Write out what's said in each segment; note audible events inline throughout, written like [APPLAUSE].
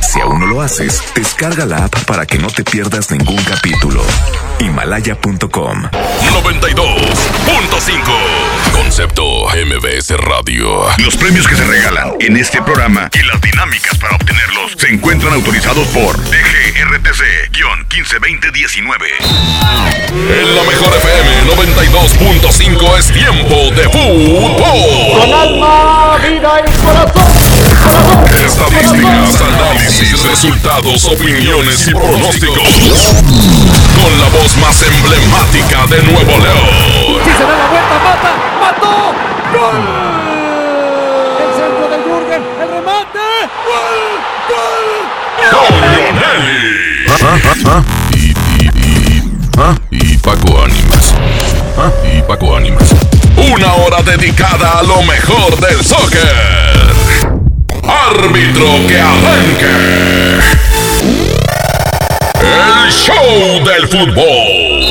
Si aún no lo haces, descarga la app para que no te pierdas ningún capítulo. Himalaya.com 92.5 Concepto MBS Radio. Los premios que se regalan en este programa y las dinámicas para obtenerlos se encuentran autorizados por DGRTC-152019. En la mejor FM 92.5 es tiempo de fútbol. Con alma, vida y corazón. Estadísticas, análisis, resultados, opiniones y pronósticos. Con la voz más emblemática de Nuevo León. Si se da la vuelta, mata, mató. ¡Gol! El centro del Jürgen, el remate. ¡Gol! ¡Gol! Y, y, y, y Paco Ánimas. Y Paco Ánimas. Una hora dedicada a lo mejor del soccer. Árbitro que arranque. El show del fútbol.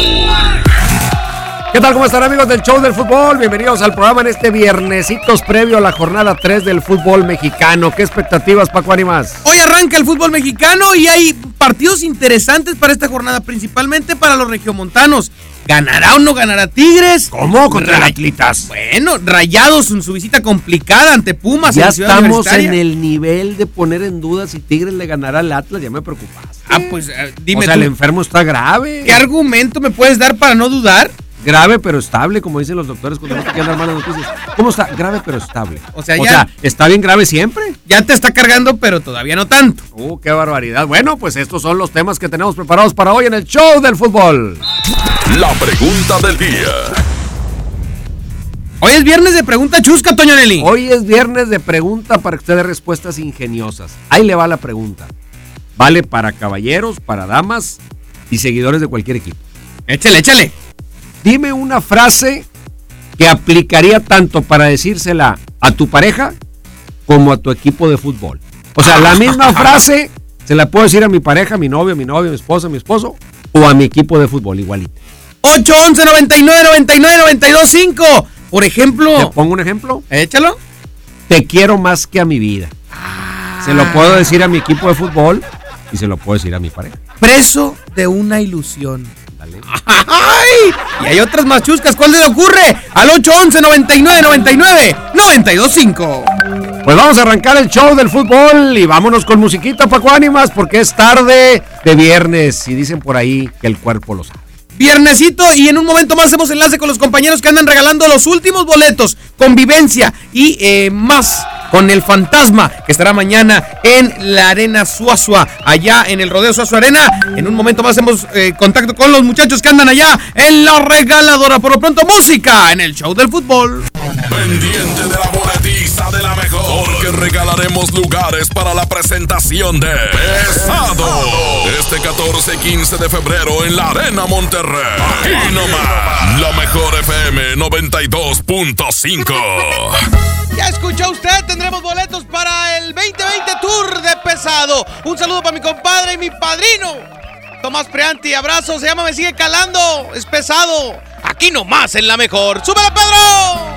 ¿Qué tal? ¿Cómo están amigos del show del fútbol? Bienvenidos al programa en este viernesitos previo a la jornada 3 del fútbol mexicano. ¿Qué expectativas, Paco Ánimas? Hoy arranca el fútbol mexicano y hay partidos interesantes para esta jornada, principalmente para los regiomontanos. ¿Ganará o no ganará Tigres? ¿Cómo? Contra Ray- Atlitas. Bueno, Rayados en su visita complicada ante Pumas Ya en estamos en el nivel de poner en duda si Tigres le ganará al Atlas. Ya me preocupas. Ah, pues eh, dime o sea, tú, el enfermo está grave. ¿qué argumento me puedes dar para no dudar? Grave pero estable, como dicen los doctores cuando no te quieren dar malas noticias. ¿Cómo está? Grave pero estable. O sea, ya- ¿está bien grave siempre? Ya te está cargando, pero todavía no tanto. Uh, qué barbaridad. Bueno, pues estos son los temas que tenemos preparados para hoy en el show del fútbol. La pregunta del día. Hoy es viernes de pregunta chusca, Toño Nelly. Hoy es viernes de pregunta para que usted dé respuestas ingeniosas. Ahí le va la pregunta. Vale para caballeros, para damas y seguidores de cualquier equipo. Échale, échale. Dime una frase que aplicaría tanto para decírsela a tu pareja como a tu equipo de fútbol. O sea, la misma [LAUGHS] frase se la puedo decir a mi pareja, a mi novio, a mi novio, a mi esposa, a mi esposo o a mi equipo de fútbol igualito. 811 99 99 92 5. Por ¿Te ejemplo, pongo un ejemplo? échalo. Te quiero más que a mi vida. Se lo puedo decir a mi equipo de fútbol y se lo puedo decir a mi pareja. Preso de una ilusión. Dale. [LAUGHS] Y hay otras más chuscas. ¿Cuál se le ocurre? Al 811 99 99 92 5. Pues vamos a arrancar el show del fútbol y vámonos con musiquita, Paco Ánimas, porque es tarde de viernes y dicen por ahí que el cuerpo lo sabe. Viernesito y en un momento más hacemos enlace con los compañeros que andan regalando los últimos boletos, convivencia y eh, más con el fantasma que estará mañana en la Arena Suazua, allá en el Rodeo Suazua Arena. En un momento más hacemos eh, contacto con los muchachos que andan allá en la regaladora. Por lo pronto, música en el show del fútbol. Pendiente de la de la regalaremos lugares para la presentación de Pesado. Este 14 y 15 de febrero en la Arena Monterrey. Aquí nomás. La mejor FM 92.5. Ya escuchó usted, tendremos boletos para el 2020 Tour de Pesado. Un saludo para mi compadre y mi padrino. Tomás Preanti, abrazo, se llama Me Sigue Calando, es pesado. Aquí nomás en la mejor. ¡Súbela, Pedro!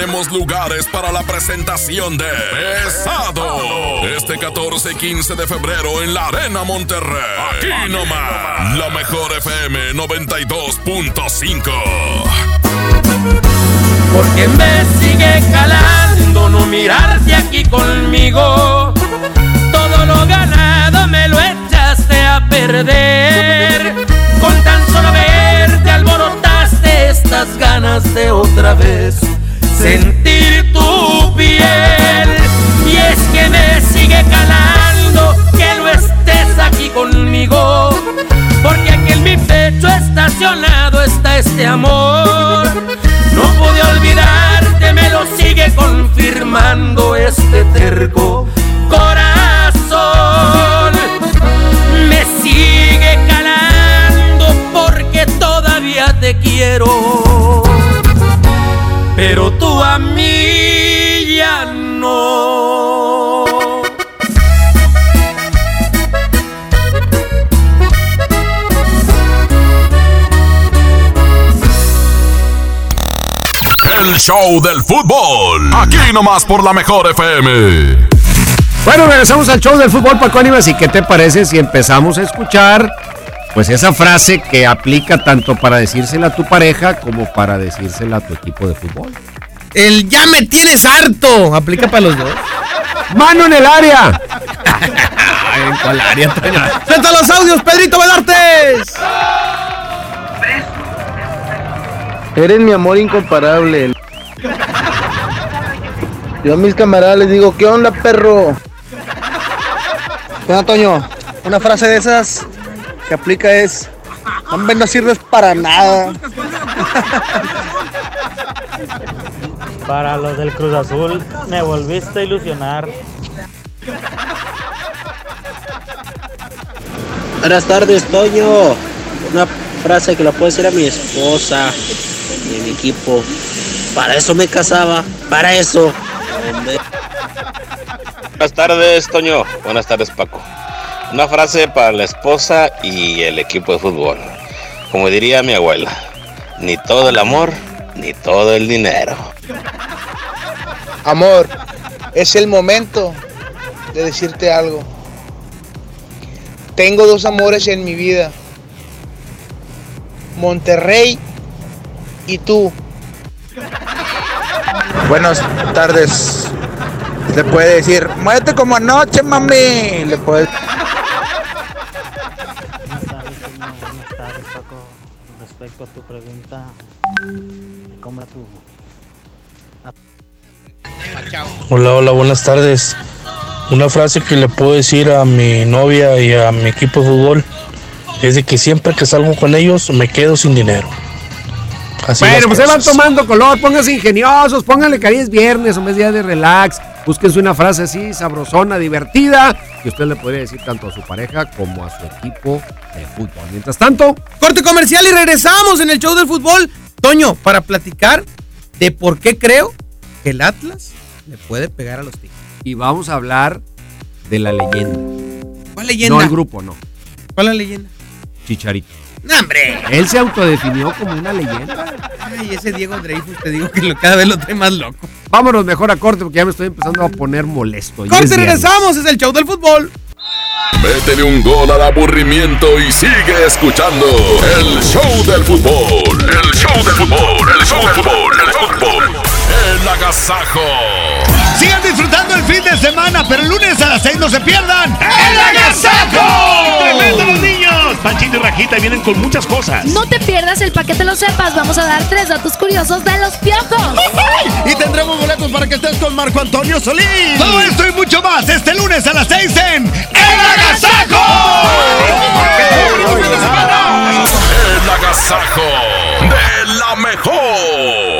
Regalaremos lugares para la presentación de Pesado. Este 14 y 15 de febrero en la Arena Monterrey. Aquí nomás. La mejor FM 92.5. Porque me sigue calando no mirarte aquí conmigo. Todo lo ganado me lo echaste a perder. Con tan solo verte alborotaste estas ganas de otra vez sentir tu piel. Y es que me sigue calando que no estés aquí conmigo. Porque aquí en mi pecho estacionado está este amor. No pude olvidarte, me lo sigue confirmando este terco corazón. Me sigue calando porque todavía te quiero. Pero tú a mí ya no. El show del fútbol. Aquí nomás por la mejor FM. Bueno, regresamos al show del fútbol, Paco Ánimas. ¿Y qué te parece si empezamos a escuchar pues esa frase que aplica tanto para decírsela a tu pareja como para decírsela a tu equipo de fútbol? El ya me tienes harto. Aplica para los dos. ¡Mano en el área! [LAUGHS] ¿en cuál área? ¡Frente a los audios, Pedrito Velartes! Eres mi amor incomparable. Yo a mis camaradas les digo, ¿qué onda, perro? ¿Qué onda, Toño? Una frase de esas que aplica es, hombre, no sirves para nada. [LAUGHS] Para los del Cruz Azul, me volviste a ilusionar. Buenas tardes, Toño. Una frase que la puedo decir a mi esposa y a mi equipo. Para eso me casaba, para eso. Buenas tardes, Toño. Buenas tardes, Paco. Una frase para la esposa y el equipo de fútbol. Como diría mi abuela, ni todo el amor, ni todo el dinero. Amor, es el momento de decirte algo. Tengo dos amores en mi vida. Monterrey y tú. Buenas tardes. Le puede decir, muévete como anoche, mami. Le puede... Respecto a tu pregunta, ¿cómo tu Hola, hola, buenas tardes. Una frase que le puedo decir a mi novia y a mi equipo de fútbol es de que siempre que salgo con ellos me quedo sin dinero. Así bueno, pues se van tomando color, pónganse ingeniosos, pónganle que ahí es viernes o mes día de relax, búsquense una frase así, sabrosona, divertida, que usted le podría decir tanto a su pareja como a su equipo de fútbol. Mientras tanto, Corte comercial y regresamos en el show del fútbol. Toño, para platicar de por qué creo que el Atlas le puede pegar a los Tigres. y vamos a hablar de la leyenda. ¿Cuál leyenda? No el grupo, no. ¿Cuál es la leyenda? Chicharito. ¡No, hombre! Él se autodefinió como una leyenda. Ay, ese Diego Dreyfus, te digo que lo- cada vez lo trae más loco. Vámonos mejor a corte porque ya me estoy empezando a poner molesto. Es Corte, regresamos, es el show del fútbol. Métele un gol al aburrimiento y sigue escuchando el show del fútbol. El show del fútbol, el show del fútbol, el fútbol. El agasajo. Sigan disfrutando el fin de semana, pero el lunes a las 6 no se pierdan. ¡El Agasajo! ¡Tremendo los niños! Panchito y Rajita vienen con muchas cosas. No te pierdas el paquete Lo Sepas. Vamos a dar tres datos curiosos de los piojos. Y tendremos boletos para que estés con Marco Antonio Solís. Todo esto y mucho más este lunes a las 6 en El Agasajo. El agasajo de la mejor.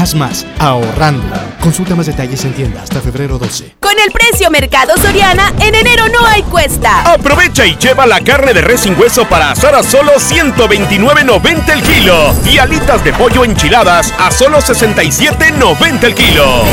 Haz más ahorrando. Consulta más detalles en tienda hasta febrero 12. Con el precio Mercado Soriana, en enero no hay cuesta. Aprovecha y lleva la carne de res sin hueso para asar a solo 129.90 el kilo. Y alitas de pollo enchiladas a solo 67.90 el kilo.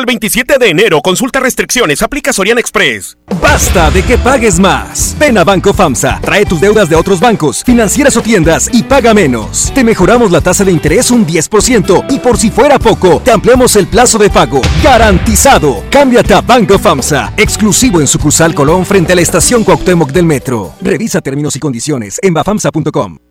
Al 27 de enero, consulta restricciones, aplica Soriana Express. Basta de que pagues más. Ven a Banco FAMSA, trae tus deudas de otros bancos, financieras o tiendas y paga menos. Te mejoramos la tasa de interés un 10% y por si fuera poco, te ampliamos el plazo de pago. Garantizado. Cámbiate a Banco FAMSA, exclusivo en sucursal Colón frente a la estación Cuauhtémoc del Metro. Revisa términos y condiciones en bafamsa.com.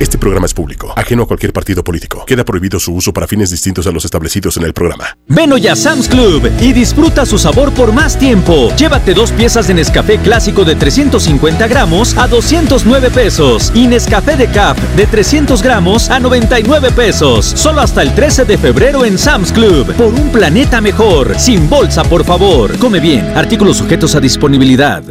Este programa es público, ajeno a cualquier partido político. Queda prohibido su uso para fines distintos a los establecidos en el programa. Ven hoy a Sam's Club y disfruta su sabor por más tiempo. Llévate dos piezas de Nescafé clásico de 350 gramos a 209 pesos y Nescafé de Cap de 300 gramos a 99 pesos. Solo hasta el 13 de febrero en Sam's Club. Por un planeta mejor. Sin bolsa, por favor. Come bien. Artículos sujetos a disponibilidad.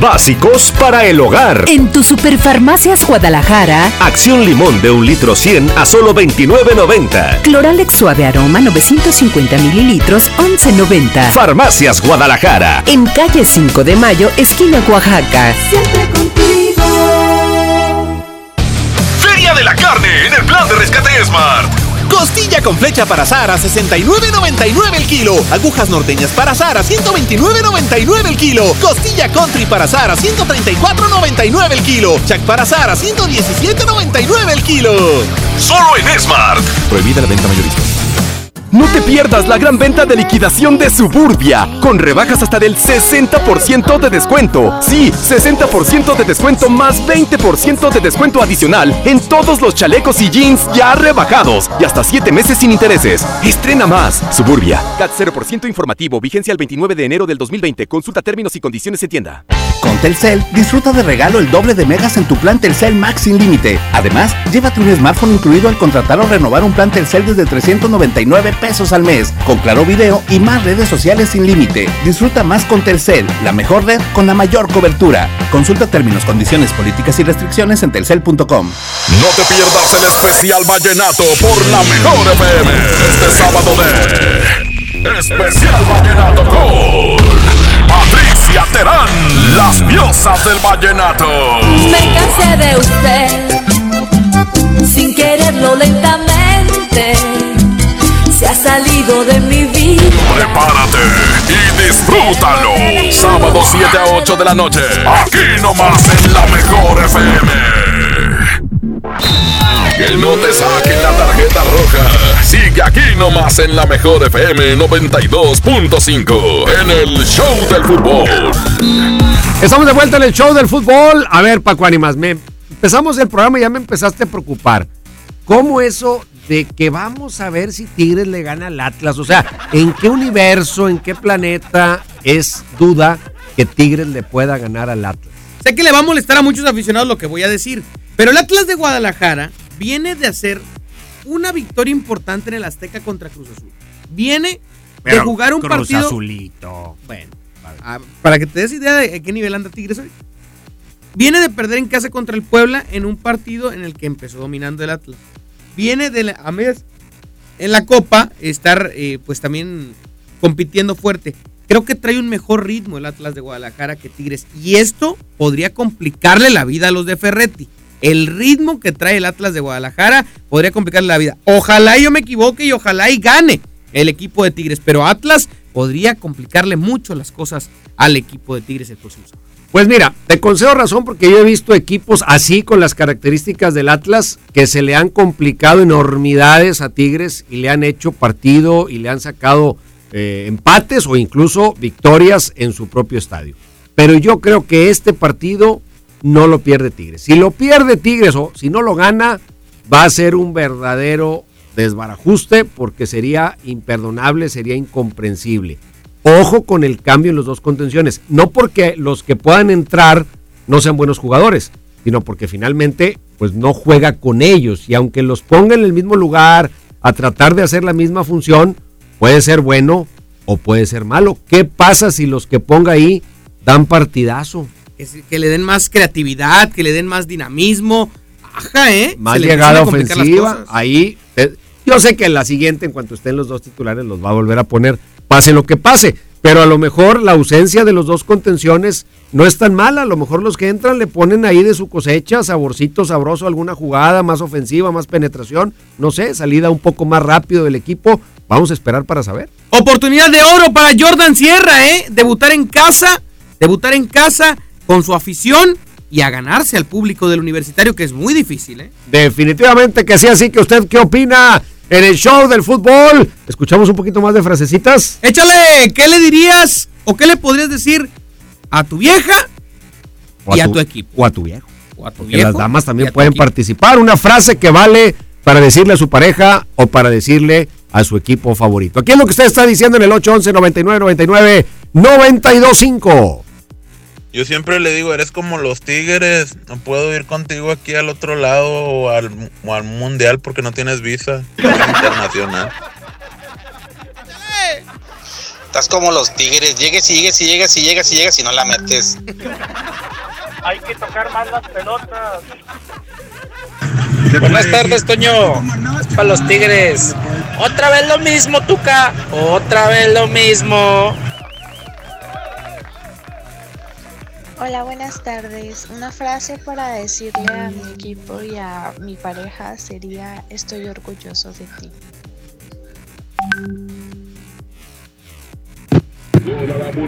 Básicos para el hogar. En tu Superfarmacias Guadalajara, Acción limón de un litro 100 a solo 29.90. Cloralex suave aroma 950 mililitros 11.90. Farmacias Guadalajara. En calle 5 de Mayo, esquina Oaxaca. Siempre contigo. Feria de la carne en el plan de rescate Smart. Costilla con flecha para asar a 69.99 el kilo. Agujas norteñas para asar a 129.99 el kilo. Costilla country para asar a 134.99 el kilo. Chac para asar a 117.99 el kilo. Solo en Smart. Prohibida la venta mayorista. No te pierdas la gran venta de liquidación de Suburbia, con rebajas hasta del 60% de descuento. Sí, 60% de descuento más 20% de descuento adicional en todos los chalecos y jeans ya rebajados y hasta 7 meses sin intereses. Estrena más. Suburbia. CAT 0% informativo, vigencia el 29 de enero del 2020. Consulta términos y condiciones en tienda. Con Telcel, disfruta de regalo el doble de megas en tu plan Telcel Max sin límite. Además, llévate un smartphone incluido al contratar o renovar un plan Telcel desde 399 pesos al mes, con claro video y más redes sociales sin límite. Disfruta más con Telcel, la mejor red con la mayor cobertura. Consulta términos, condiciones, políticas y restricciones en telcel.com. No te pierdas el especial vallenato por la mejor FM. Este sábado de Especial Vallenato con Patricia Terán, las diosas del vallenato. Me cansé de usted, sin quererlo lentamente. Se ha salido de mi vida. Prepárate y disfrútalo. Sábado 7 a 8 de la noche. Aquí nomás en la mejor FM. Que no te saquen la tarjeta roja. Sigue aquí nomás en la mejor FM 92.5 en el Show del Fútbol. Estamos de vuelta en el show del fútbol. A ver, Paco Ánimas, me, empezamos el programa y ya me empezaste a preocupar. ¿Cómo eso de que vamos a ver si Tigres le gana al Atlas? O sea, ¿en qué universo, en qué planeta es duda que Tigres le pueda ganar al Atlas? sé que le va a molestar a muchos aficionados lo que voy a decir, pero el Atlas de Guadalajara viene de hacer una victoria importante en el Azteca contra Cruz Azul. Viene de jugar un Cruz partido. Azulito. Bueno, ah, para que te des idea de qué nivel anda Tigres hoy. Viene de perder en casa contra el Puebla en un partido en el que empezó dominando el Atlas. Viene de la, a medias- en la Copa estar eh, pues también compitiendo fuerte. Creo que trae un mejor ritmo el Atlas de Guadalajara que Tigres. Y esto podría complicarle la vida a los de Ferretti. El ritmo que trae el Atlas de Guadalajara podría complicarle la vida. Ojalá yo me equivoque y ojalá y gane el equipo de Tigres. Pero Atlas podría complicarle mucho las cosas al equipo de Tigres el próximo. Pues mira, te concedo razón porque yo he visto equipos así con las características del Atlas que se le han complicado enormidades a Tigres y le han hecho partido y le han sacado eh, empates o incluso victorias en su propio estadio. Pero yo creo que este partido no lo pierde Tigres. Si lo pierde Tigres o si no lo gana, va a ser un verdadero desbarajuste porque sería imperdonable, sería incomprensible. Ojo con el cambio en los dos contenciones. No porque los que puedan entrar no sean buenos jugadores, sino porque finalmente pues no juega con ellos. Y aunque los ponga en el mismo lugar a tratar de hacer la misma función, puede ser bueno o puede ser malo. ¿Qué pasa si los que ponga ahí dan partidazo? Que, le den más creatividad, que le den más dinamismo. Ajá, ¿eh? Más llegada ofensiva. Ahí, eh, yo sé que en la siguiente, en cuanto estén los dos titulares, los va a volver a poner, pase lo que pase. Pero a lo mejor la ausencia de los dos contenciones no es tan mala. A lo mejor los que entran le ponen ahí de su cosecha, saborcito sabroso, alguna jugada más ofensiva, más penetración. No sé, salida un poco más rápido del equipo. Vamos a esperar para saber. Oportunidad de oro para Jordan Sierra, ¿eh? Debutar en casa, debutar en casa con su afición y a ganarse al público del universitario, que es muy difícil, ¿eh? Definitivamente que sí, así que usted qué opina en el show del fútbol. Escuchamos un poquito más de frasecitas. Échale, ¿qué le dirías o qué le podrías decir a tu vieja O y a tu equipo? O a tu viejo. O a tu Porque viejo las damas también pueden equipo. participar. Una frase que vale para decirle a su pareja o para decirle a su equipo favorito. Aquí es lo que usted está diciendo en el 811 99 99 925. Yo siempre le digo, eres como los tigres, no puedo ir contigo aquí al otro lado o al, o al mundial porque no tienes visa [LAUGHS] internacional. Estás como los tigres, llegues y llegues y llegues y llegues y llegues y no la metes. Hay que tocar más las pelotas. Buenas tardes, Toño. Para los Tigres. Otra vez lo mismo, Tuca. Otra vez lo mismo. Hola, buenas tardes. Una frase para decirle a mi equipo y a mi pareja sería estoy orgulloso de ti.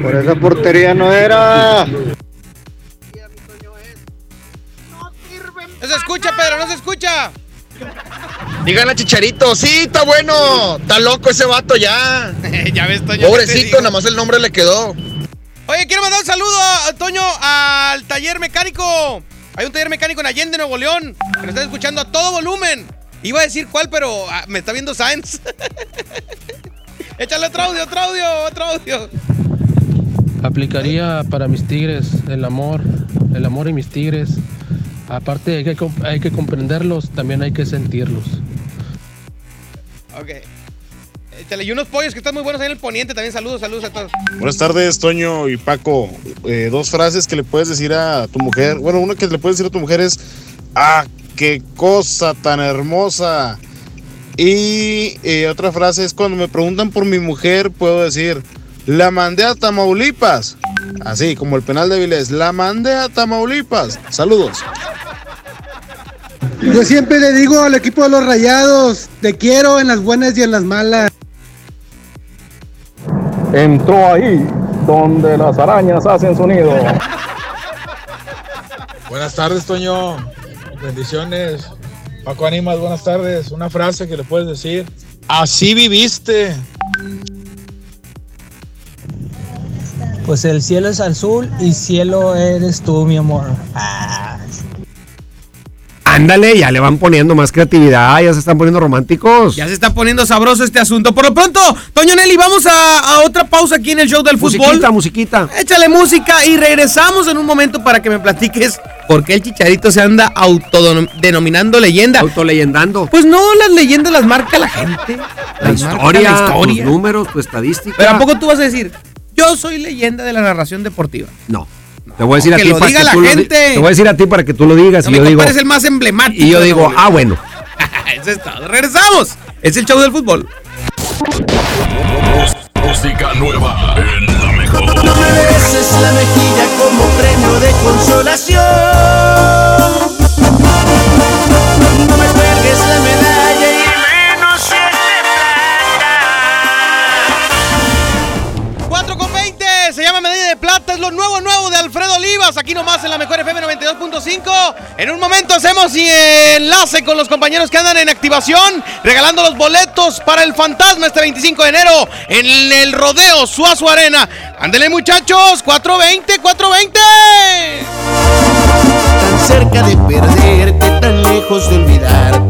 Por esa portería no era. No se escucha, Pedro, no se escucha. Díganle a Chicharito, sí, está bueno. Está loco ese vato ya. [LAUGHS] ya ves, Toño. ¿qué te Pobrecito, nada más el nombre le quedó. Oye, quiero mandar un saludo, a, Toño, al taller mecánico. Hay un taller mecánico en Allende, Nuevo León, que nos está escuchando a todo volumen. Iba a decir cuál, pero ah, me está viendo Sáenz. [LAUGHS] Échale otro audio, otro audio, otro audio. Aplicaría para mis tigres el amor, el amor y mis tigres. Aparte hay que, hay que comprenderlos, también hay que sentirlos. Ok. Y unos pollos que están muy buenos ahí en el poniente. También saludos, saludos a todos. Buenas tardes, Toño y Paco. Eh, dos frases que le puedes decir a tu mujer. Bueno, una que le puedes decir a tu mujer es, ah, qué cosa tan hermosa. Y eh, otra frase es cuando me preguntan por mi mujer, puedo decir, la mandé a Tamaulipas. Así, como el penal de Vilés, la mandé a Tamaulipas. Saludos. Yo siempre le digo al equipo de los rayados, te quiero en las buenas y en las malas. Entró ahí donde las arañas hacen su nido. Buenas tardes, Toño. Bendiciones. Paco Animas, buenas tardes. Una frase que le puedes decir. Así viviste. Pues el cielo es azul y cielo eres tú, mi amor. Ah. Ándale, ya le van poniendo más creatividad, ya se están poniendo románticos. Ya se está poniendo sabroso este asunto. Por lo pronto, Toño Nelly, vamos a, a otra pausa aquí en el show del fútbol. Musiquita, musiquita. Échale música y regresamos en un momento para que me platiques por qué el chicharito se anda autodenominando leyenda. Autoleyendando. Pues no, las leyendas las marca la gente. La historia, la historia. tus números, tu estadística. Pero ¿a poco tú vas a decir, yo soy leyenda de la narración deportiva? No. Te voy a decir a que ti lo para diga que la tú lo. Te voy a decir a ti para que tú lo digas No, y yo digo. es el más emblemático. Y yo digo, ah, bueno. [LAUGHS] Eso es todo. Regresamos. Es el show del fútbol. Música nueva en la mejor. No me beses la mejilla como premio de consolación. Y enlace con los compañeros que andan en activación, regalando los boletos para el fantasma este 25 de enero en el rodeo Suazo Arena. Ándele muchachos, 420, 420. tan cerca de perderte, tan lejos de olvidarte,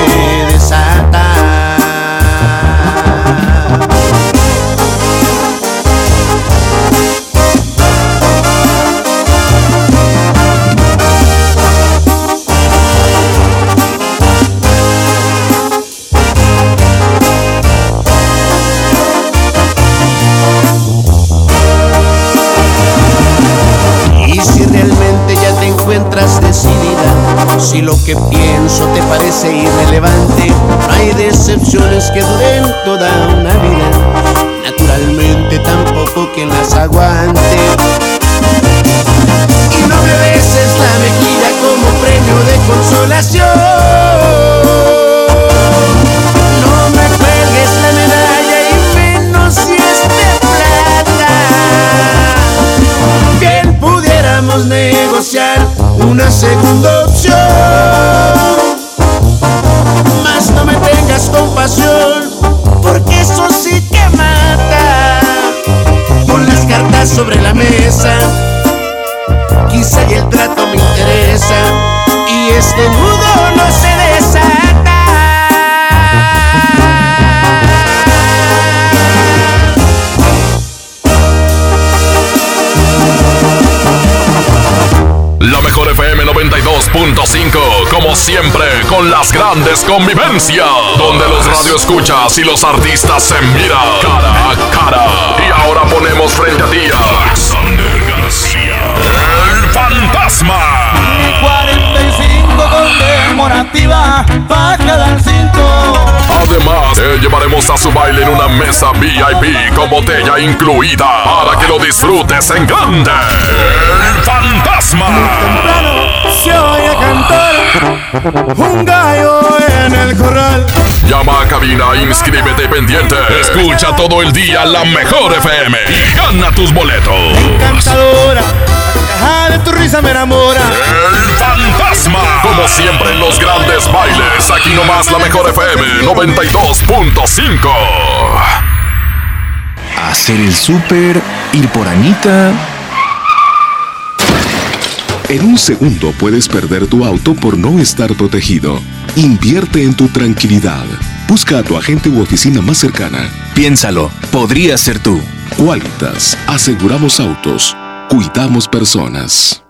que pienso te parece irrelevante, con las grandes convivencias, donde los radioescuchas y los artistas se miran cara a cara. Y ahora ponemos frente a ti a Alexander García, el fantasma. 45 conmemorativa para cada cinco. Además, te llevaremos a su baile en una mesa VIP con botella incluida para que lo disfrutes en grande. El fantasma. Se oye cantar un gallo en el corral. Llama a cabina, inscríbete pendiente. Escucha todo el día la mejor FM y gana tus boletos. Encantadora, la caja de tu risa me enamora. El fantasma. Como siempre en los grandes bailes, aquí nomás la mejor FM 92.5. Hacer el súper, ir por Anita. En un segundo puedes perder tu auto por no estar protegido. Invierte en tu tranquilidad. Busca a tu agente u oficina más cercana. Piénsalo, podría ser tú. Qualitas. Aseguramos autos. Cuidamos personas.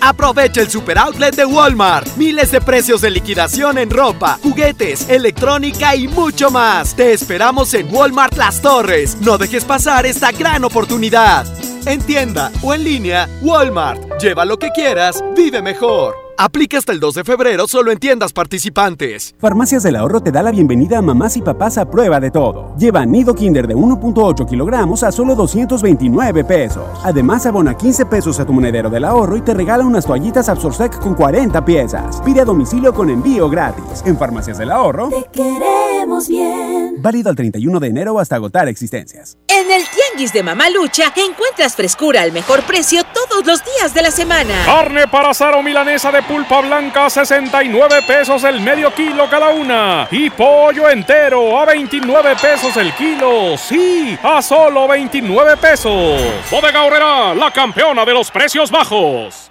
Aprovecha el super outlet de Walmart. Miles de precios de liquidación en ropa, juguetes, electrónica y mucho más. Te esperamos en Walmart Las Torres. No dejes pasar esta gran oportunidad. En tienda o en línea, Walmart. Lleva lo que quieras, vive mejor. Aplica hasta el 2 de febrero solo en tiendas participantes. Farmacias del Ahorro te da la bienvenida a mamás y papás a prueba de todo. Lleva nido kinder de 1.8 kilogramos a solo 229 pesos. Además, abona 15 pesos a tu monedero del ahorro y te regala unas toallitas Absorsec con 40 piezas. Pide a domicilio con envío gratis. En Farmacias del Ahorro. Te queremos bien. Válido al 31 de enero hasta agotar existencias. En el Tianguis de Mamalucha encuentras frescura al mejor precio todos los días de la semana. Carne para asar o milanesa de pulpa blanca 69 pesos el medio kilo cada una. Y pollo entero a 29 pesos el kilo. Sí, a solo 29 pesos. Bodega Horrera, la campeona de los precios bajos.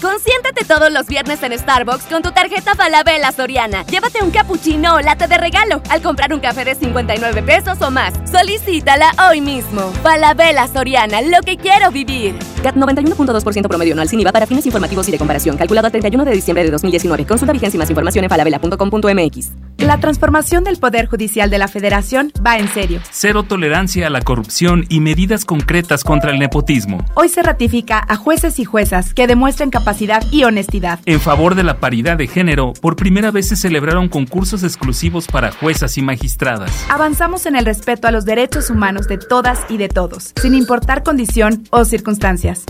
Consiéntate todos los viernes en Starbucks con tu tarjeta Falabella Soriana. Llévate un cappuccino o latte de regalo al comprar un café de 59 pesos o más. Solicítala hoy mismo. Falabella Soriana, lo que quiero vivir. CAT 91.2% promedio anual sin IVA para fines informativos y de comparación. Calculado a 31 de diciembre de 2019. Consulta vigencia y más información en falabella.com.mx. La transformación del Poder Judicial de la Federación va en serio. Cero tolerancia a la corrupción y medidas concretas contra el nepotismo. Hoy se ratifica a jueces y juezas que demuestren capacidad y honestidad. En favor de la paridad de género, por primera vez se celebraron concursos exclusivos para juezas y magistradas. Avanzamos en el respeto a los derechos humanos de todas y de todos, sin importar condición o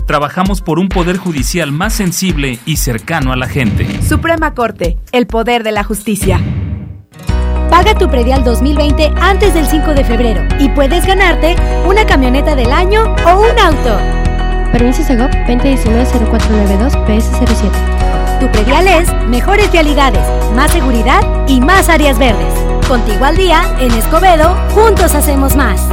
Trabajamos por un poder judicial más sensible y cercano a la gente. Suprema Corte, el poder de la justicia. Paga tu predial 2020 antes del 5 de febrero y puedes ganarte una camioneta del año o un auto. Permiso Segov 2019-0492 PS07. Tu predial es mejores vialidades, más seguridad y más áreas verdes. Contigo al día, en Escobedo, juntos hacemos más.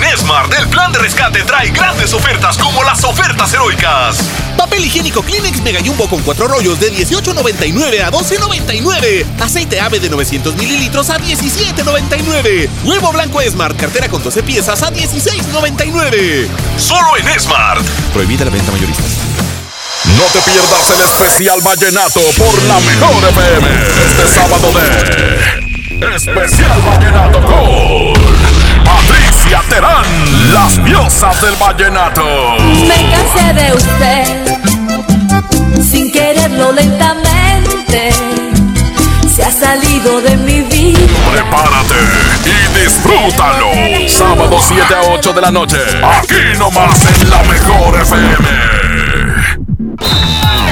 En Esmart, el plan de rescate trae grandes ofertas como las ofertas heroicas. Papel higiénico Kleenex Mega Jumbo con cuatro rollos de 18.99 a 12.99. Aceite ave de 900 mililitros a 17.99. Huevo blanco Smart, cartera con 12 piezas a 16.99. Solo en Smart. Prohibida la venta mayorista. No te pierdas el especial vallenato por la mejor FM. Este sábado de Especial Vallenato con Terán, las diosas del vallenato. Me cansé de usted, sin quererlo lentamente, se ha salido de mi vida. Prepárate y disfrútalo. Sábado 7 a 8 de la noche. Aquí nomás en la mejor FM.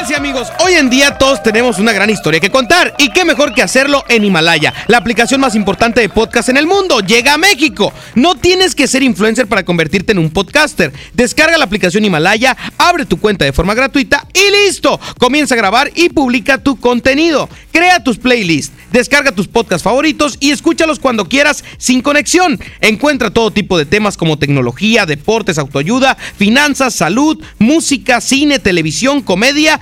Amigos, hoy en día todos tenemos una gran historia que contar y qué mejor que hacerlo en Himalaya, la aplicación más importante de podcast en el mundo. Llega a México. No tienes que ser influencer para convertirte en un podcaster. Descarga la aplicación Himalaya, abre tu cuenta de forma gratuita y listo. Comienza a grabar y publica tu contenido. Crea tus playlists, descarga tus podcasts favoritos y escúchalos cuando quieras sin conexión. Encuentra todo tipo de temas como tecnología, deportes, autoayuda, finanzas, salud, música, cine, televisión, comedia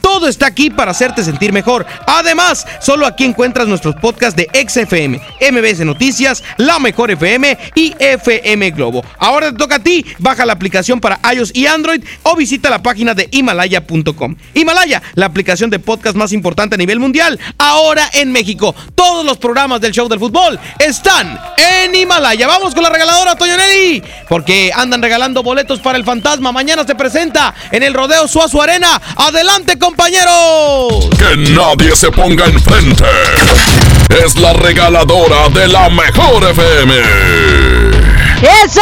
Todo está aquí para hacerte sentir mejor. Además, solo aquí encuentras nuestros podcasts de XFM, MBS Noticias, La Mejor FM y FM Globo. Ahora te toca a ti. Baja la aplicación para iOS y Android o visita la página de himalaya.com. Himalaya, la aplicación de podcast más importante a nivel mundial. Ahora en México. Todos los programas del show del fútbol están en Himalaya. Vamos con la regaladora Toño Nelly, porque andan regalando boletos para el fantasma. Mañana se presenta en el Rodeo Suazo Arena. Adelante, compañeros. Que nadie se ponga enfrente. Es la regaladora de la mejor FM. ¡Eso!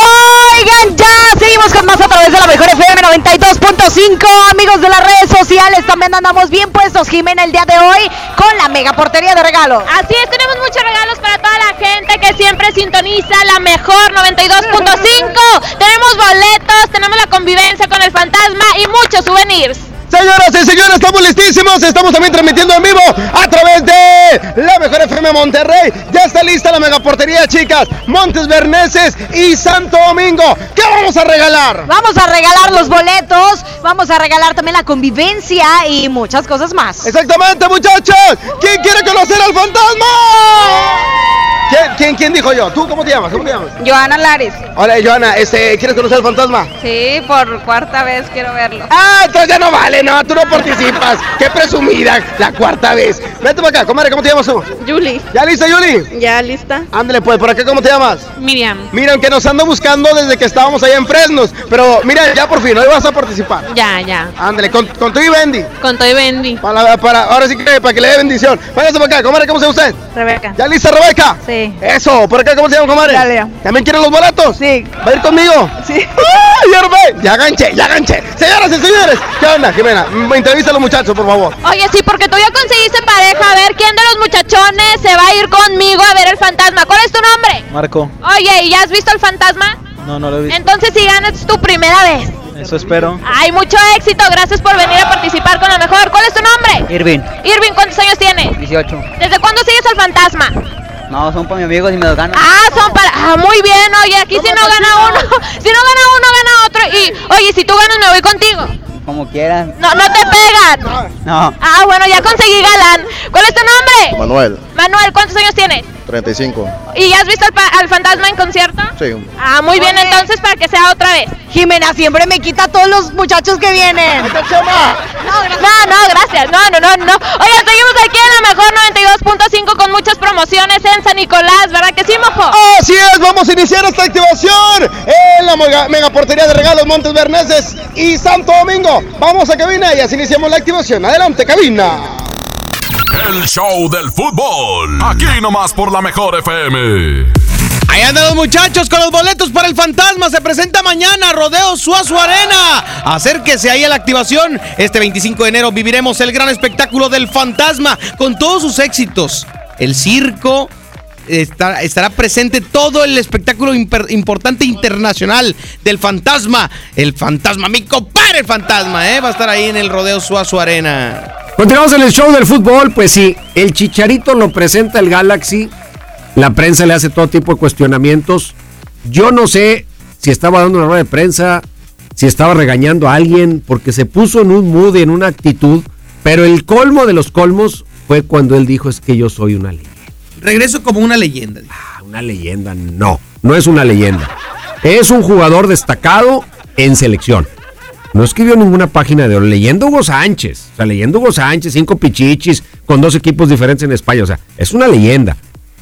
Oigan, ya seguimos con más a través de la mejor FM 92.5. Amigos de las redes sociales, también andamos bien puestos, Jimena, el día de hoy con la mega portería de regalos. Así es, tenemos muchos regalos para toda la gente que siempre sintoniza la mejor 92.5. tenemos boletos, tenemos la convivencia con el fantasma y muchos souvenirs. Señoras y señores, estamos listísimos. Estamos también transmitiendo en vivo a través de la mejor FM Monterrey. Ya está lista la megaportería, chicas. Montes Berneses y Santo Domingo. ¿Qué vamos a regalar? Vamos a regalar los boletos, vamos a regalar también la convivencia y muchas cosas más. Exactamente, muchachos. ¿Quién quiere conocer al fantasma? ¿Quién, quién, quién dijo yo? ¿Tú cómo te llamas? ¿Cómo te llamas? Joana Laris. Hola, Joana. Este, ¿Quieres conocer al fantasma? Sí, por cuarta vez quiero verlo. Ah, entonces ya no vale, no, tú no participas. Qué presumida, la cuarta vez. Vete para acá, comadre, ¿cómo te llamas tú? Julie. ¿Ya lista, Julie? Ya lista. Ándale, pues, ¿por acá cómo te llamas? Miriam. Miriam, que nos ando buscando desde que estábamos allá en Fresnos. Pero mira, ya por fin, hoy vas a participar. Ya, ya. Ándale, con, con tú y Bendy. Con tú y Bendy. Para, para, ahora sí que para que le dé bendición. Váyase para acá, comadre, ¿cómo se llama usted? Rebeca. ¿Ya lista, Rebeca? Sí. Eso, por acá, ¿cómo se llama, comadre? Dalia. ¿También quieren los boletos? Sí. ¿Va a ir conmigo? Sí. ¡Ay, ya, ganché, ya ganché. Señoras y señores, ¿qué onda, Jimena? Me entrevista a los muchachos, por favor. Oye, sí, porque tú ya conseguiste pareja. A ver, ¿quién de los muchachones se va a ir conmigo a ver el fantasma? ¿Cuál es tu nombre? Marco. Oye, ¿y ya has visto el fantasma? No, no lo he visto. Entonces, si ganas, es tu primera vez. Eso espero. Ay, mucho éxito. Gracias por venir a participar con la mejor. ¿Cuál es tu nombre? Irving. Irving, ¿cuántos años tienes? 18. ¿Desde cuándo sigues al fantasma? No, son para mis amigos y me los ganan. Ah, son para. Ah, muy bien. Oye, aquí si no gana uno, [LAUGHS] si no gana uno, gana otro. Y, oye, si tú ganas, me voy contigo. Como quieran. No, no te pegan. No. Ah, bueno, ya conseguí galán. ¿Cuál es tu nombre? Manuel, Manuel, ¿cuántos años tienes? 35. ¿Y ya has visto al, fantasma en concierto? Sí. Ah, muy bien, entonces para que sea otra vez. Jimena siempre me quita a todos los muchachos que vienen. No, no, gracias. No, no, no, no. Oigan, seguimos aquí en la mejor 92.5 con muchas promociones en San Nicolás, ¿verdad que sí, mojo? Así es, vamos a iniciar esta activación en la mega, mega portería de regalos Montes Berneses y Santo Domingo. Vamos a cabina y así iniciamos la activación. Adelante, cabina. El show del fútbol. Aquí nomás por la mejor FM. Ahí andan los muchachos con los boletos para el fantasma. Se presenta mañana Rodeo Suazo Arena. Acérquese ahí a la activación. Este 25 de enero viviremos el gran espectáculo del fantasma con todos sus éxitos. El circo. Estará presente todo el espectáculo importante internacional del fantasma. El fantasma, mi compadre el fantasma, ¿eh? Va a estar ahí en el Rodeo Suazo Arena. Continuamos en el show del fútbol, pues sí, el Chicharito lo presenta el Galaxy, la prensa le hace todo tipo de cuestionamientos. Yo no sé si estaba dando una rueda de prensa, si estaba regañando a alguien, porque se puso en un mood, en una actitud, pero el colmo de los colmos fue cuando él dijo es que yo soy una leyenda. Regreso como una leyenda. Ah, una leyenda, no, no es una leyenda. Es un jugador destacado en selección. No escribió ninguna página de oro. Leyendo Hugo Sánchez. O sea, leyendo Hugo Sánchez, cinco pichichis, con dos equipos diferentes en España. O sea, es una leyenda.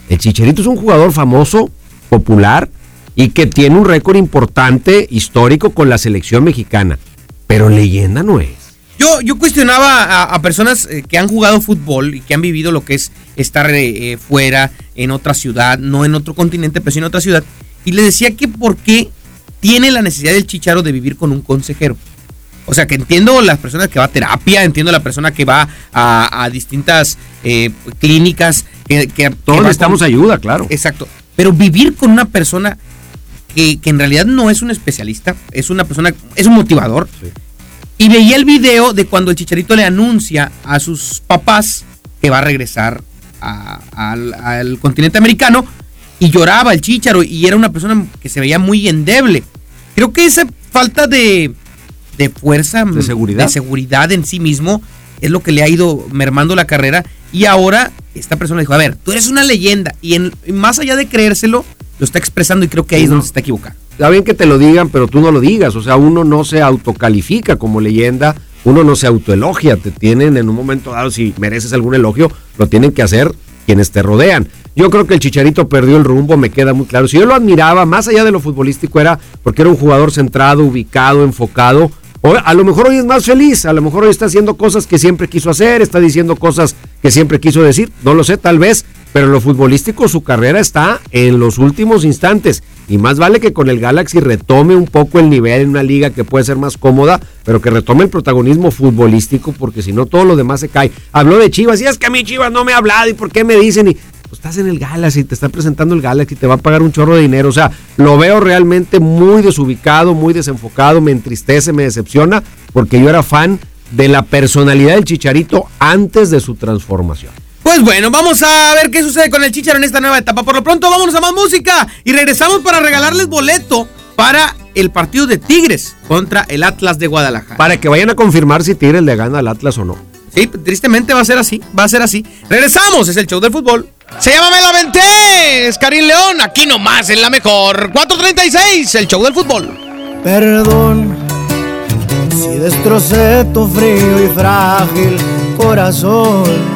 El Chicharito es un jugador famoso, popular y que tiene un récord importante, histórico con la selección mexicana. Pero leyenda no es. Yo, yo cuestionaba a, a personas eh, que han jugado fútbol y que han vivido lo que es estar eh, eh, fuera, en otra ciudad, no en otro continente, pero sí en otra ciudad. Y le decía que por qué tiene la necesidad del chicharo de vivir con un consejero. O sea, que entiendo las personas que va a terapia, entiendo la persona que va a, a distintas eh, clínicas. Que, que- Todos necesitamos con- ayuda, claro. Exacto. Pero vivir con una persona que, que en realidad no es un especialista, es una persona, es un motivador. Y veía el video de cuando el chicharito le anuncia a sus papás que va a regresar a- al, al continente americano y lloraba el chicharo y era una persona que se veía muy endeble. Creo que esa falta de, de fuerza, De seguridad. de seguridad en sí mismo, es lo que le ha ido mermando la carrera. Y ahora esta persona dijo, a ver, tú eres una leyenda. Y en, más allá de creérselo, lo está expresando y creo que ahí es donde se está equivocando. Está bien que te lo digan, pero tú no lo digas. O sea, uno no se autocalifica como leyenda, uno no se autoelogia. Te tienen en un momento dado, si mereces algún elogio, lo tienen que hacer quienes te rodean. Yo creo que el Chicharito perdió el rumbo, me queda muy claro. Si yo lo admiraba, más allá de lo futbolístico, era porque era un jugador centrado, ubicado, enfocado. O a lo mejor hoy es más feliz, a lo mejor hoy está haciendo cosas que siempre quiso hacer, está diciendo cosas que siempre quiso decir, no lo sé, tal vez, pero lo futbolístico su carrera está en los últimos instantes. Y más vale que con el Galaxy retome un poco el nivel en una liga que puede ser más cómoda, pero que retome el protagonismo futbolístico, porque si no todo lo demás se cae. Habló de Chivas, y es que a mí Chivas no me ha hablado, ¿y por qué me dicen? Y pues estás en el Galaxy, te están presentando el Galaxy, te va a pagar un chorro de dinero. O sea, lo veo realmente muy desubicado, muy desenfocado, me entristece, me decepciona, porque yo era fan de la personalidad del Chicharito antes de su transformación. Pues bueno, vamos a ver qué sucede con el Chicharo en esta nueva etapa. Por lo pronto, vámonos a más música y regresamos para regalarles boleto para el partido de Tigres contra el Atlas de Guadalajara. Para que vayan a confirmar si Tigres le gana al Atlas o no. Sí, tristemente va a ser así, va a ser así. Regresamos, es el show del fútbol. Se llama Me la Venté, es Karim León, aquí nomás en la mejor. 436, el show del fútbol. Perdón si destrocé tu frío y frágil corazón.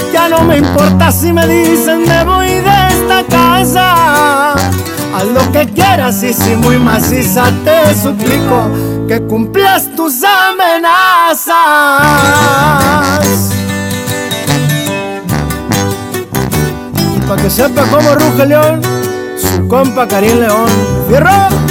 Ya no me importa si me dicen me voy de esta casa. Haz lo que quieras y si muy maciza te suplico que cumplas tus amenazas. Y para que sepa cómo ruge León, su compa Karim León. ¡Fierro!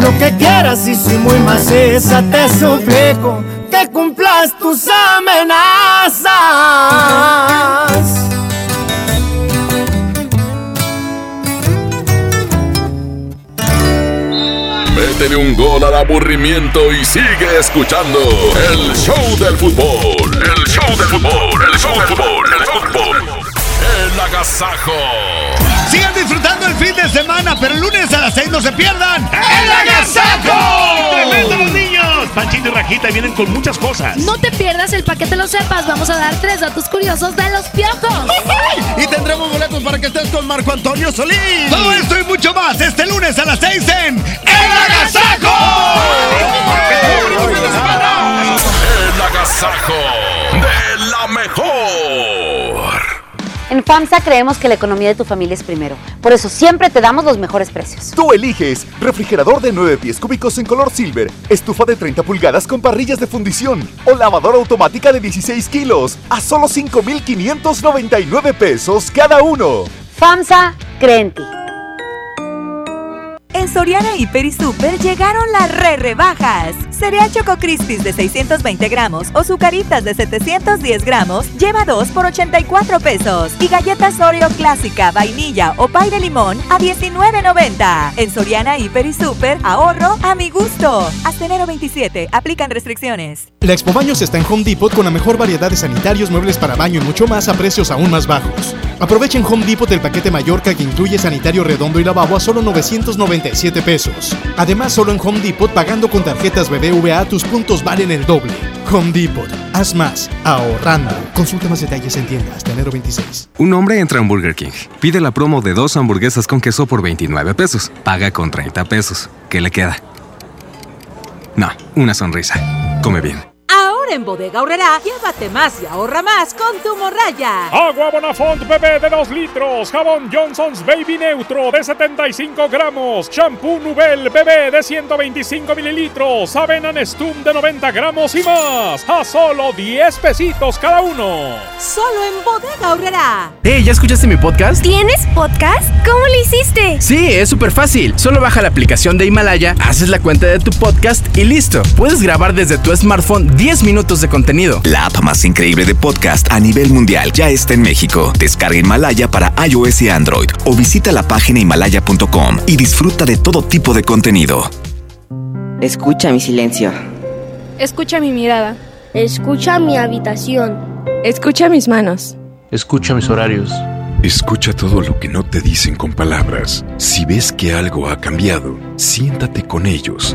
lo que quieras y si muy maciza te suplico que cumplas tus amenazas. Métele un gol al aburrimiento y sigue escuchando el show del fútbol. El show del fútbol, el show del fútbol, el fútbol. El agasajo. Sigan disfrutando el fin de semana, pero el lunes a las 6 no se pierdan. ¡El agasajo! ¡Tremendo los niños! Panchito y Rajita vienen con muchas cosas. No te pierdas el paquete Lo Sepas. Vamos a dar tres datos curiosos de los piojos. y tendremos boletos para que estés con Marco Antonio Solís. Todo esto y mucho más este lunes a las 6 en El Agasajo. El agasajo de la mejor. En FAMSA creemos que la economía de tu familia es primero. Por eso siempre te damos los mejores precios. Tú eliges refrigerador de 9 pies cúbicos en color silver, estufa de 30 pulgadas con parrillas de fundición o lavadora automática de 16 kilos a solo 5,599 pesos cada uno. FAMSA cree en ti. En Soriana Hiper y Super llegaron las re rebajas. Cereal Choco Crispies de 620 gramos o Zucaritas de 710 gramos, lleva 2 por 84 pesos. Y galletas Oreo clásica, vainilla o pay de limón a 19.90. En Soriana Hiper y Super, ahorro a mi gusto. Hasta enero 27, aplican restricciones. La Expo Baños está en Home Depot con la mejor variedad de sanitarios, muebles para baño y mucho más a precios aún más bajos. Aprovechen Home Depot el paquete Mallorca que incluye sanitario redondo y lavabo a solo 997 pesos. Además, solo en Home Depot pagando con tarjetas BBVA tus puntos valen el doble. Home Depot, haz más, ahorrando. Consulta más detalles en tienda hasta enero 26. Un hombre entra a Burger King, pide la promo de dos hamburguesas con queso por 29 pesos, paga con 30 pesos. ¿Qué le queda? No, una sonrisa. Come bien. En Bodega Aurrera, llévate más y ahorra más con tu morraya. Agua Bonafont bebé de 2 litros, jabón Johnson's Baby Neutro de 75 gramos, shampoo Nubel bebé de 125 mililitros, avena Nestum de 90 gramos y más, a solo 10 pesitos cada uno. Solo en Bodega Aurrera. Hey, ¿ya escuchaste mi podcast? ¿Tienes podcast? ¿Cómo lo hiciste? Sí, es súper fácil. Solo baja la aplicación de Himalaya, haces la cuenta de tu podcast y listo. Puedes grabar desde tu smartphone 10 minutos de contenido. La app más increíble de podcast a nivel mundial ya está en México. Descarga Himalaya para iOS y Android o visita la página himalaya.com y disfruta de todo tipo de contenido. Escucha mi silencio. Escucha mi mirada. Escucha mi habitación. Escucha mis manos. Escucha mis horarios. Escucha todo lo que no te dicen con palabras. Si ves que algo ha cambiado, siéntate con ellos.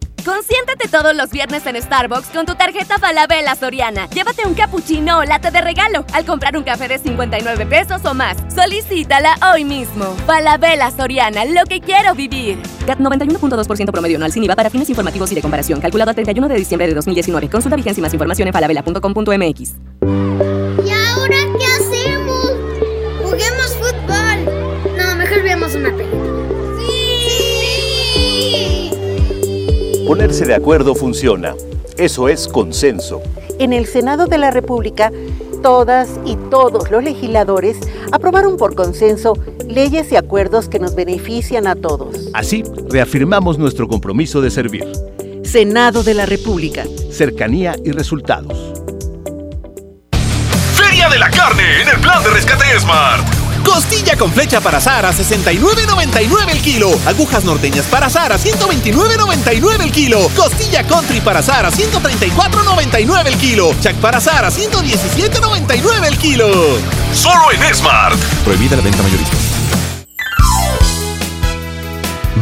Consiéntete todos los viernes en Starbucks con tu tarjeta Falabella Soriana. Llévate un cappuccino o latte de regalo al comprar un café de 59 pesos o más. Solicítala hoy mismo. Falabella Soriana, lo que quiero vivir. CAT 91.2% promedio anual sin IVA para fines informativos y de comparación. Calculado al 31 de diciembre de 2019. Consulta vigencia y más información en falabella.com.mx. ¿Y ahora qué hacemos? Juguemos fútbol. No, mejor veamos una película. Ponerse de acuerdo funciona. Eso es consenso. En el Senado de la República, todas y todos los legisladores aprobaron por consenso leyes y acuerdos que nos benefician a todos. Así, reafirmamos nuestro compromiso de servir. Senado de la República. Cercanía y resultados. Feria de la carne en el plan de rescate Smart. Costilla con flecha para azar a 69.99 el kilo. Agujas norteñas para azar a 129.99 el kilo. Costilla country para azar a 134.99 el kilo. Chac para azar a 117.99 el kilo. Solo en Smart. Prohibida la venta mayorista.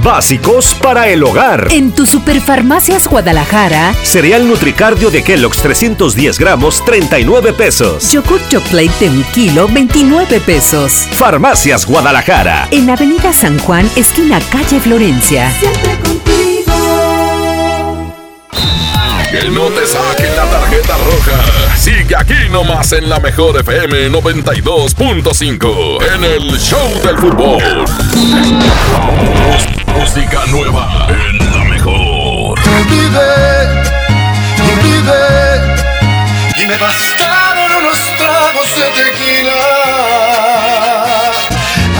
Básicos para el hogar. En tu Superfarmacias Guadalajara. Cereal Nutricardio de Kellogg's 310 gramos, 39 pesos. Yogurt Chocolate de un kilo, 29 pesos. Farmacias Guadalajara. En Avenida San Juan, esquina calle Florencia. Siempre contigo. Que no te saquen la tarjeta roja. Sigue aquí nomás en la mejor FM 92.5 en el Show del Fútbol. Música nueva en la mejor. vive y vive y me bastaron unos tragos de tequila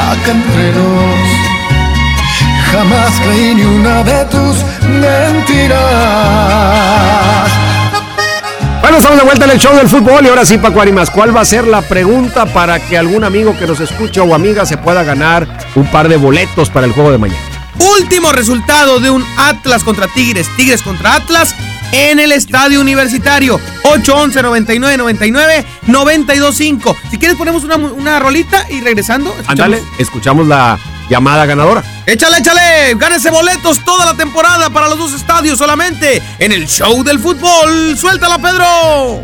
acá entre nos jamás creí ni una de tus mentiras Bueno, estamos de vuelta en el show del fútbol y ahora sí, Paco Arimas, ¿cuál va a ser la pregunta para que algún amigo que nos escucha o amiga se pueda ganar un par de boletos para el juego de mañana? Último resultado de un Atlas contra Tigres, Tigres contra Atlas en el estadio universitario. 8-11, 99, 99, 92-5. Si quieres ponemos una, una rolita y regresando. escuchamos- escuchamos la llamada ganadora. Échale, échale, gánese boletos toda la temporada para los dos estadios solamente en el show del fútbol. Suéltala, Pedro.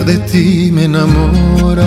yo de ti me enamoraba.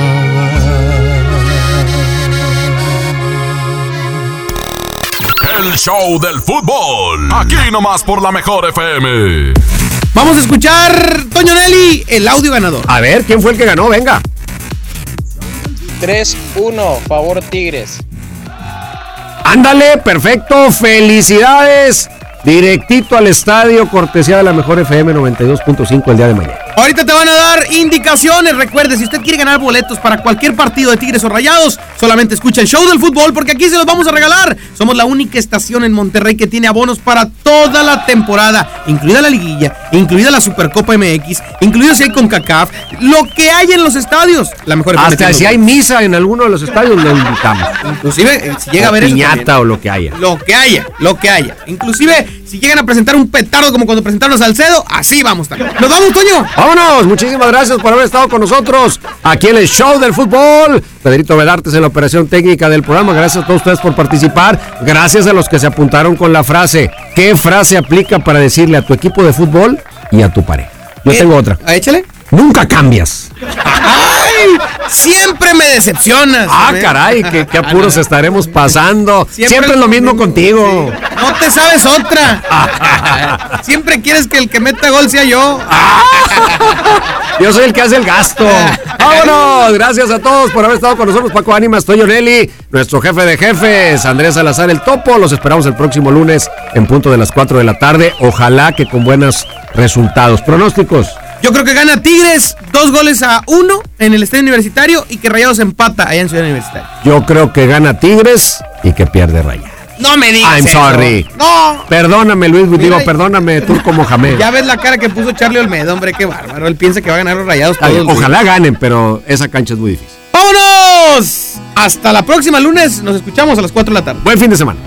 El show del fútbol. Aquí nomás por la mejor FM. Vamos a escuchar, Toño Nelly, el audio ganador. A ver, ¿quién fue el que ganó? Venga. 3-1, favor Tigres. Ándale, perfecto, felicidades. Directito al estadio, cortesía de la mejor FM 92.5 el día de mañana. Ahorita te van a dar indicaciones. Recuerde, si usted quiere ganar boletos para cualquier partido de Tigres o Rayados, solamente escucha el show del fútbol porque aquí se los vamos a regalar. Somos la única estación en Monterrey que tiene abonos para toda la temporada, incluida la liguilla, incluida la Supercopa MX, incluido si hay con CACAF, lo que hay en los estadios. La mejor Hasta si hay misa en alguno de los estadios, lo invitamos. Inclusive, eh, si llega O a ver eso piñata también. o lo que haya. Lo que haya, lo que haya. Inclusive, si llegan a presentar un petardo como cuando presentaron a Salcedo, así vamos también. ¡Nos vamos, Toño! Vámonos, muchísimas gracias por haber estado con nosotros aquí en el show del fútbol. Pedrito Vedartes en la operación técnica del programa. Gracias a todos ustedes por participar. Gracias a los que se apuntaron con la frase. ¿Qué frase aplica para decirle a tu equipo de fútbol y a tu pareja? Yo tengo otra. Ah, Échale. Nunca cambias. [LAUGHS] ¡Ay! Siempre me decepcionas. Ah, caray, qué, qué apuros estaremos pasando. Siempre, es lo mismo contigo. No te sabes otra. [LAUGHS] Siempre quieres que el que meta gol sea yo. Yo soy el que hace el gasto. Vámonos. Gracias a todos por haber estado con nosotros. Paco Ánimas, Toyo Nelly, nuestro jefe de jefes, Andrés Salazar el Topo. Los esperamos el próximo lunes en punto de las 4 de la tarde. Ojalá que con buenos resultados. Pronósticos. Yo creo que gana Tigres dos goles a uno en el estadio universitario y que Rayados empata allá en Ciudad Universitaria. Yo creo que gana Tigres y que pierde Raya. No me digas. I'm eso. sorry. No. Perdóname, Luis. Digo, Mira, perdóname, Turco Mohamed. Ya ves la cara que puso Charlie Olmedo, hombre, qué bárbaro. Él piensa que va a ganar los Rayados todos. Ojalá ganen, pero esa cancha es muy difícil. ¡Vámonos! Hasta la próxima lunes. Nos escuchamos a las 4 de la tarde. Buen fin de semana.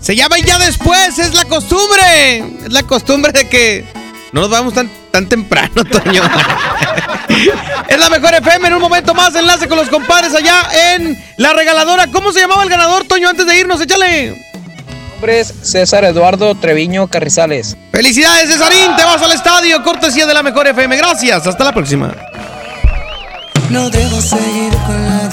Se llama ya después, es la costumbre. Es la costumbre de que no nos vamos tan, tan temprano, [LAUGHS] Toño. es la mejor FM en un momento más. Enlace con los compadres allá en la regaladora. ¿Cómo se llamaba el ganador, Toño, antes de irnos? Échale. nombre es César Eduardo Treviño Carrizales. Felicidades, Cesarín. Te vas al estadio. Cortesía de la mejor FM. Gracias. Hasta la próxima. No debo seguir con la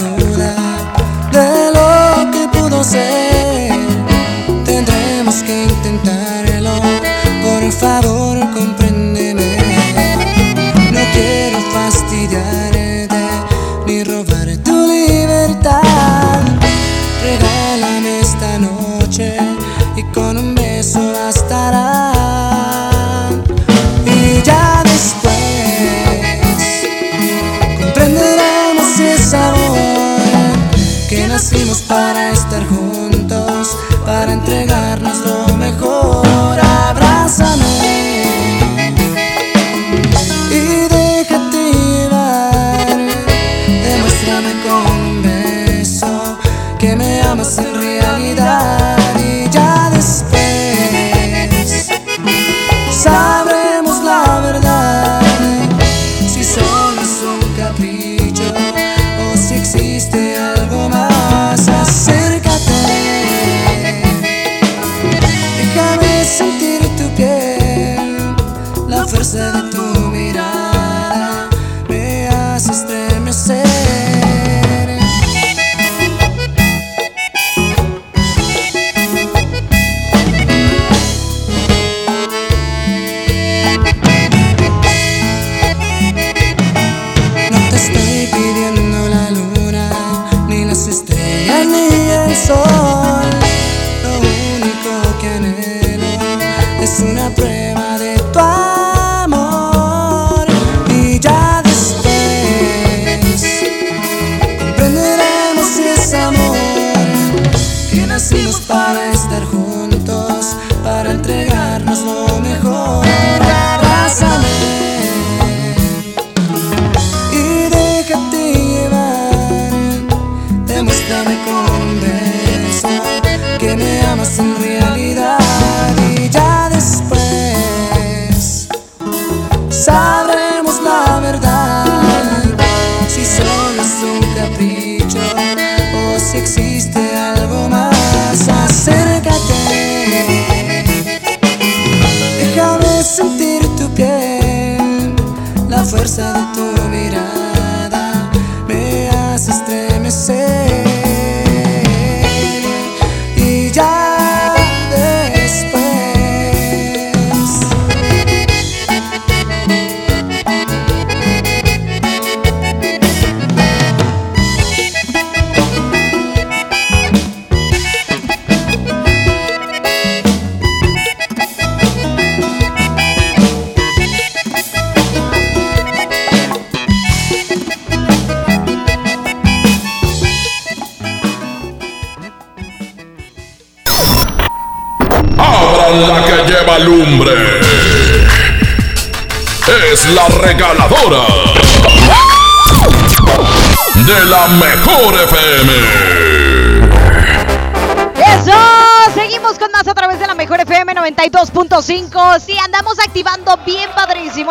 92.5. Sí, andamos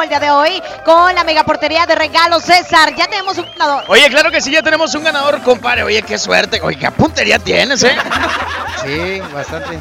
el día de hoy con la megaportería de regalos César. Ya tenemos un ganador. Oye, claro que sí, ya tenemos un ganador, compadre. Oye, qué suerte. Oye, qué puntería tienes, ¿eh? [LAUGHS] Sí, bastante.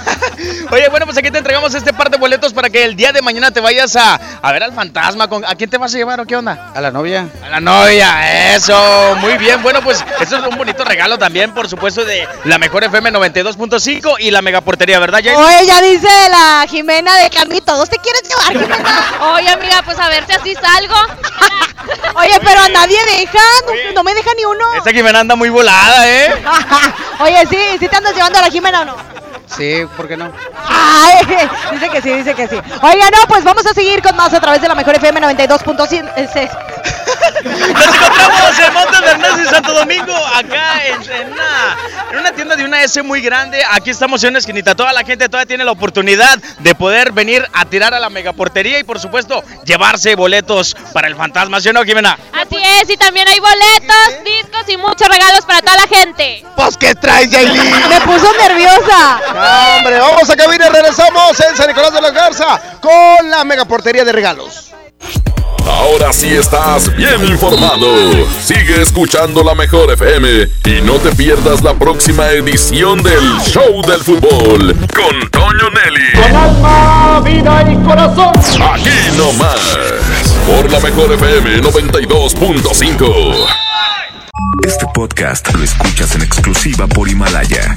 [LAUGHS] Oye, bueno, pues aquí te entregamos este par de boletos para que el día de mañana te vayas a, a ver al fantasma. Con, ¿A quién te vas a llevar o qué onda? A la novia. A la novia, eso, muy bien. Bueno, pues eso es un bonito regalo también, por supuesto, de la mejor FM 92.5 y la megaportería, ¿verdad, Jay? Oye, ya dice la Jimena de Carmi, todos te quieres llevar, Jimena. [LAUGHS] Oye, amiga, pues a ver si así salgo. [LAUGHS] Oye, pero a nadie deja, no, no me deja ni uno. Esta Jimena anda muy volada, ¿eh? [LAUGHS] Oye, sí, ¿sí te andas llevando a la Jimena o no? Sí, ¿por qué no? Ay, [LAUGHS] dice que sí, dice que sí. Oiga, no, pues vamos a seguir con más a través de la mejor FM 92.5. Nos encontramos en Montes Bernés y Santo Domingo, acá en, en una, en una tienda de una S muy grande. Aquí estamos en una esquinita. Toda la gente todavía tiene la oportunidad de poder venir a tirar a la megaportería y, por supuesto, llevarse boletos para el fantasma. ¿Sí o no, Jimena? Así es, y también hay boletos, discos y muchos regalos para toda la gente. Pues, ¿qué traes, Yailin? Me puso nerviosa. No, hombre, vamos a cabina, regresamos en San Nicolás de la Garza con la megaportería de regalos. Ahora sí estás bien informado. Sigue escuchando la mejor FM y no te pierdas la próxima edición del Show del Fútbol con Toño Nelly. Con alma, vida y corazón. Aquí nomás, por la mejor FM 92.5. Este podcast lo escuchas en exclusiva por Himalaya.